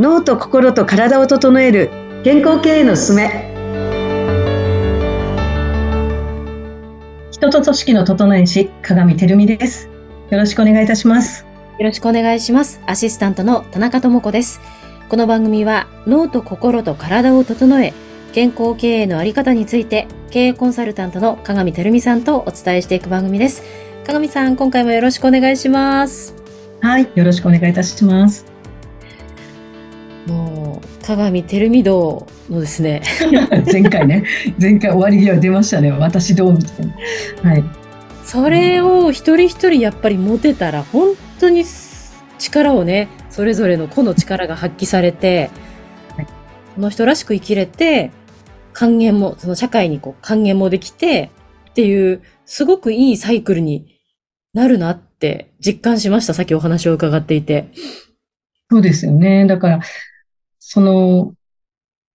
脳と心と体を整える健康経営のすすめ。人と組織の整え師鏡照美です。よろしくお願いいたします。よろしくお願いします。アシスタントの田中智子です。この番組は脳と心と体を整え健康経営のあり方について経営コンサルタントの鏡照美さんとお伝えしていく番組です。鏡さん今回もよろしくお願いします。はいよろしくお願いいたしますもう、鏡照美道のですね。前回ね、前回終わり際出ましたね。私どうみたいな。はい。それを一人一人やっぱり持てたら、本当に力をね、それぞれの個の力が発揮されて、はい、この人らしく生きれて、還元も、その社会にこう還元もできて、っていう、すごくいいサイクルになるなって実感しました。さっきお話を伺っていて。そうですよね。だから、その、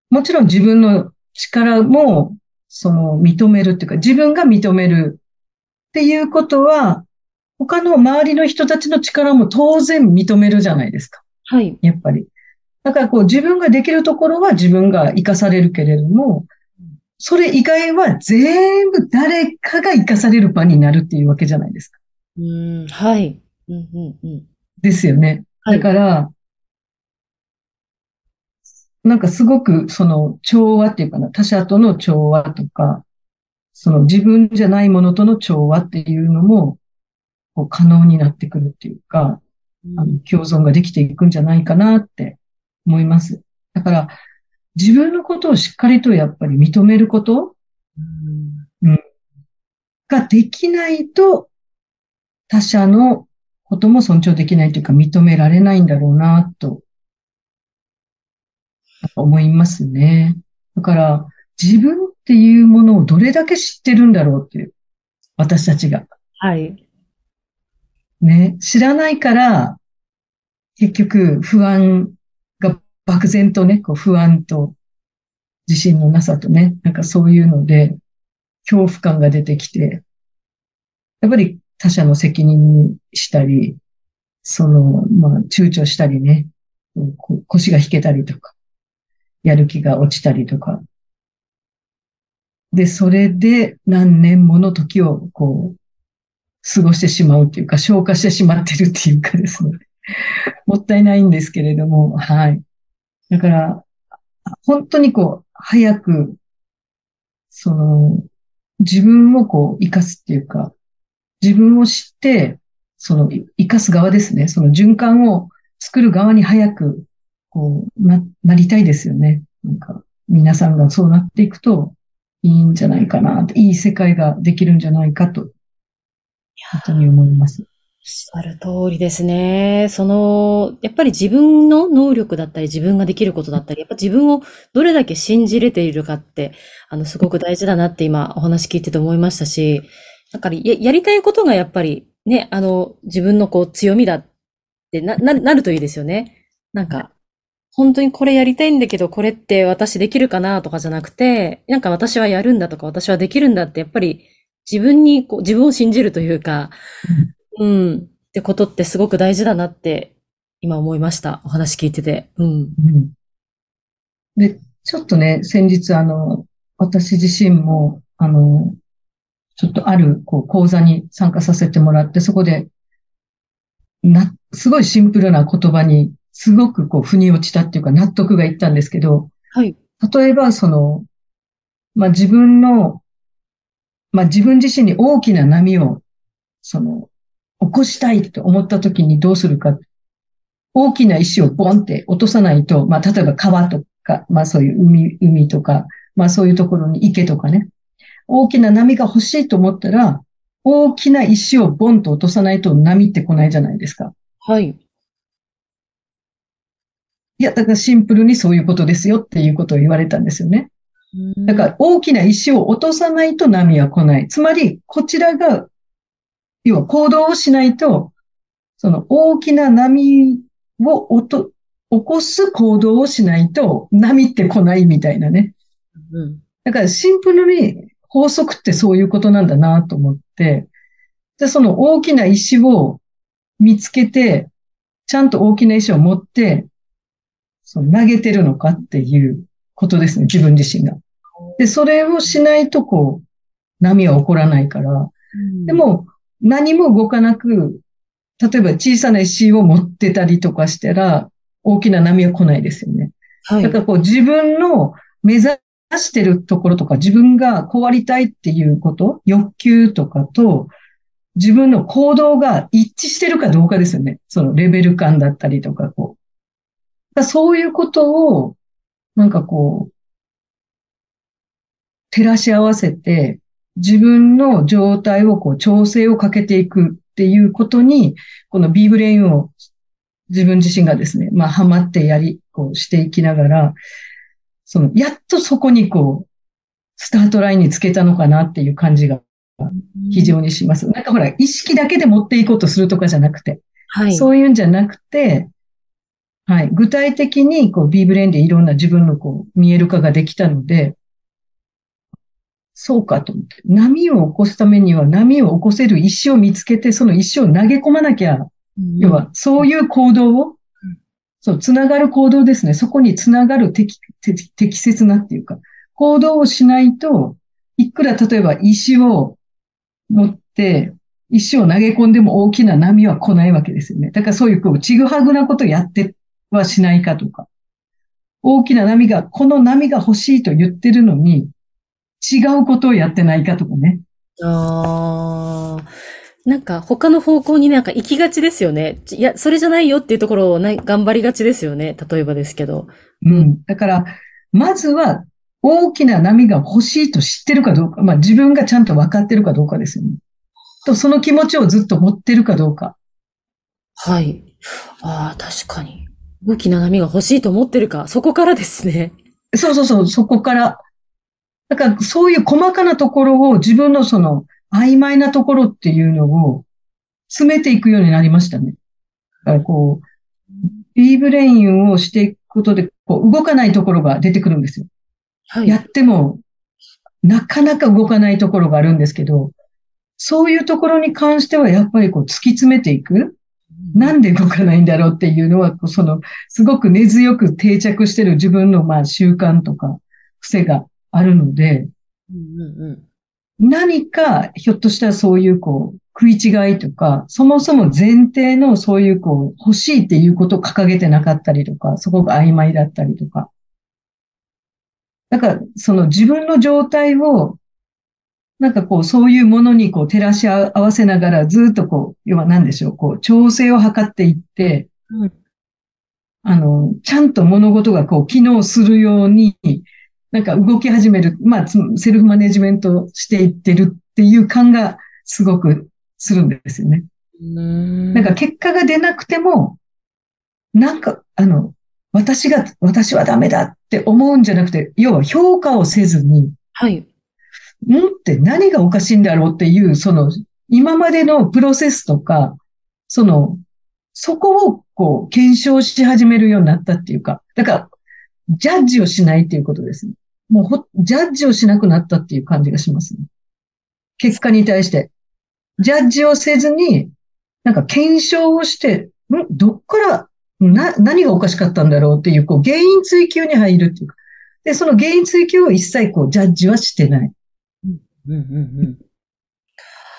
もちろん自分の力も、その、認めるっていうか、自分が認めるっていうことは、他の周りの人たちの力も当然認めるじゃないですか。はい。やっぱり。だからこう自分ができるところは自分が活かされるけれども、それ以外は全部誰かが活かされる場になるっていうわけじゃないですか。うん、はい。うんうんうん、ですよね。だから、なんかすごくその調和っていうかな、他者との調和とか、その自分じゃないものとの調和っていうのも、こう可能になってくるっていうか、あの共存ができていくんじゃないかなって思います。だから、自分のことをしっかりとやっぱり認めること、うん、ができないと、他者のことも尊重できないというか認められないんだろうな、と思いますね。だから、自分っていうものをどれだけ知ってるんだろうっていう。私たちが。はい。ね、知らないから、結局不安が漠然とね、こう不安と自信のなさとね、なんかそういうので、恐怖感が出てきて、やっぱり他者の責任にしたり、その、まあ、躊躇したりね、腰が引けたりとか、やる気が落ちたりとか。で、それで何年もの時をこう、過ごしてしまうっていうか、消化してしまってるっていうかですね。もったいないんですけれども、はい。だから、本当にこう、早く、その、自分をこう、生かすっていうか、自分を知って、その、生かす側ですね。その循環を作る側に早くこう、な、なりたいですよね。なんか、皆さんがそうなっていくといいんじゃないかな、いい世界ができるんじゃないかと、本当に思います。おっしゃる通りですね。その、やっぱり自分の能力だったり、自分ができることだったり、やっぱ自分をどれだけ信じれているかって、あの、すごく大事だなって今お話聞いてて思いましたし、なんかややりたいことがやっぱりね、あの、自分のこう強みだってな、な、なるといいですよね。なんか、本当にこれやりたいんだけど、これって私できるかなとかじゃなくて、なんか私はやるんだとか、私はできるんだって、やっぱり自分にこう、自分を信じるというか、うん、うん、ってことってすごく大事だなって、今思いました。お話聞いてて。うん。うん、で、ちょっとね、先日あの、私自身も、あの、ちょっとある、こう、講座に参加させてもらって、そこで、な、すごいシンプルな言葉にすごくこう、腑に落ちたっていうか納得がいったんですけど、はい。例えば、その、まあ、自分の、まあ、自分自身に大きな波を、その、起こしたいと思った時にどうするか。大きな石をボンって落とさないと、まあ、例えば川とか、まあ、そういう海、海とか、まあ、そういうところに池とかね。大きな波が欲しいと思ったら、大きな石をボンと落とさないと波って来ないじゃないですか。はい。いや、だからシンプルにそういうことですよっていうことを言われたんですよね。だから大きな石を落とさないと波は来ない。つまり、こちらが、要は行動をしないと、その大きな波を落と、起こす行動をしないと波って来ないみたいなね。うん、だからシンプルに法則ってそういうことなんだなと思って、で、その大きな石を見つけて、ちゃんと大きな石を持って、その投げてるのかっていうことですね、自分自身が。で、それをしないとこう、波は起こらないから。でも、何も動かなく、例えば小さな石を持ってたりとかしたら、大きな波は来ないですよね。はいだ。からこう自分の目指してるところとか、自分がこうありたいっていうこと、欲求とかと、自分の行動が一致してるかどうかですよね。そのレベル感だったりとか、こう。そういうことを、なんかこう、照らし合わせて、自分の状態をこう調整をかけていくっていうことに、この B ブレインを自分自身がですね、まあ、ハマってやり、こうしていきながら、その、やっとそこにこう、スタートラインにつけたのかなっていう感じが非常にします。なんかほら、意識だけで持っていこうとするとかじゃなくて、はい。そういうんじゃなくて、はい、具体的にこう B ブレインでいろんな自分のこう見える化ができたので、そうかと思って。波を起こすためには波を起こせる石を見つけて、その石を投げ込まなきゃうん要は、そういう行動を、そう、つながる行動ですね。そこにつながる適、適適切なっていうか、行動をしないと、いくら例えば石を持って、石を投げ込んでも大きな波は来ないわけですよね。だからそういう、こう、ちぐはぐなことやってはしないかとか、大きな波が、この波が欲しいと言ってるのに、違うことをやってないかとかね。ああ。なんか他の方向になんか行きがちですよね。いや、それじゃないよっていうところをな頑張りがちですよね。例えばですけど。うん。だから、まずは、大きな波が欲しいと知ってるかどうか、まあ自分がちゃんと分かってるかどうかですよね。と、その気持ちをずっと持ってるかどうか。はい。ああ、確かに。大きな波が欲しいと思ってるか。そこからですね。そうそうそう、そこから。だから、そういう細かなところを自分のその曖昧なところっていうのを詰めていくようになりましたね。だからこう、B ブレインをしていくことで、こう動かないところが出てくるんですよ。はい。やっても、なかなか動かないところがあるんですけど、そういうところに関してはやっぱりこう突き詰めていく。なんで動かないんだろうっていうのは、その、すごく根強く定着してる自分のまあ習慣とか癖があるので、うんうんうん何かひょっとしたらそういうこう食い違いとか、そもそも前提のそういうこう欲しいっていうことを掲げてなかったりとか、そこが曖昧だったりとか。だから、その自分の状態を、なんかこう、そういうものにこう照らし合わせながらずっとこう、要は何でしょう、こう、調整を図っていって、うんあの、ちゃんと物事がこう、機能するように、なんか動き始める、まあ、つセルフマネジメントしていってるっていう感がすごくするんですよね。うんなんか結果が出なくても、なんか、あの、私が、私はダメだって思うんじゃなくて、要は評価をせずに、はい。んって何がおかしいんだろうっていう、その、今までのプロセスとか、その、そこをこう、検証し始めるようになったっていうか、だから、ジャッジをしないっていうことですね。もうほ、ジャッジをしなくなったっていう感じがしますね。結果に対して。ジャッジをせずに、なんか検証をして、ん？どっから、な、何がおかしかったんだろうっていう、こう、原因追求に入るっていうか。で、その原因追求を一切こう、ジャッジはしてない。うんうんうん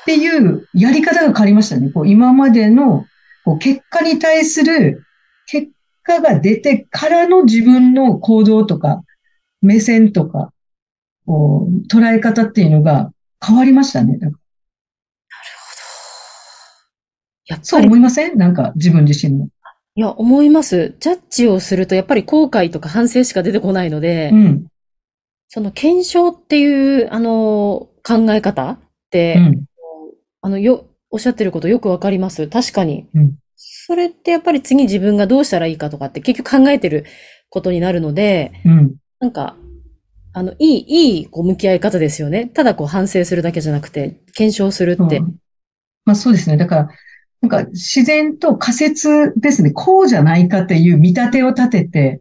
っていうやり方が変わりましたね。こう今までのこう結果に対する結果が出てからの自分の行動とか目線とかこう捉え方っていうのが変わりましたね。だからやっぱり、そう思いません？なんか自分自身も。いや、思います。ジャッジをすると、やっぱり後悔とか反省しか出てこないので、うん。その検証っていう、あの、考え方って、うん。あの、よ、おっしゃってることよくわかります？確かに。うんそれってやっぱり次自分がどうしたらいいかとかって結局考えてることになるので、うん。なんか、あの、いい、いい、こう、向き合い方ですよね。ただこう、反省するだけじゃなくて、検証するって。うんまあそうですね。だから、なんか自然と仮説ですね。こうじゃないかっていう見立てを立てて、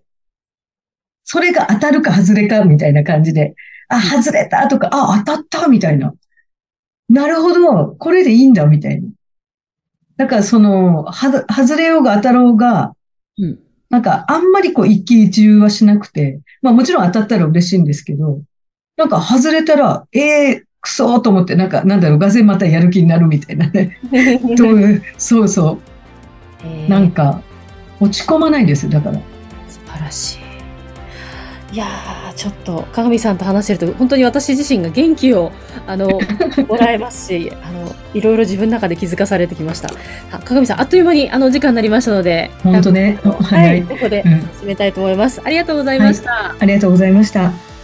それが当たるか外れかみたいな感じで、あ、外れたとか、あ、当たったみたいな。なるほど、これでいいんだみたいな。だからその、はず、外れようが当たろうが、うん。なんかあんまりこう一喜一憂はしなくて、まあもちろん当たったら嬉しいんですけど、なんか外れたら、ええー、くそーと思って、なんかなんだろう、がぜまたやる気になるみたいなね。そうそう。なんか落ち込まないです、だから。素晴らしい。いやー、ちょっと、鏡さんと話してると、本当に私自身が元気を、あの、もらえますし、あの、いろいろ自分の中で気づかされてきました。鏡さん、あっという間に、あの、時間になりましたので、本当ね。はい、ここで締めたいと思います。ありがとうございました。ありがとうございました。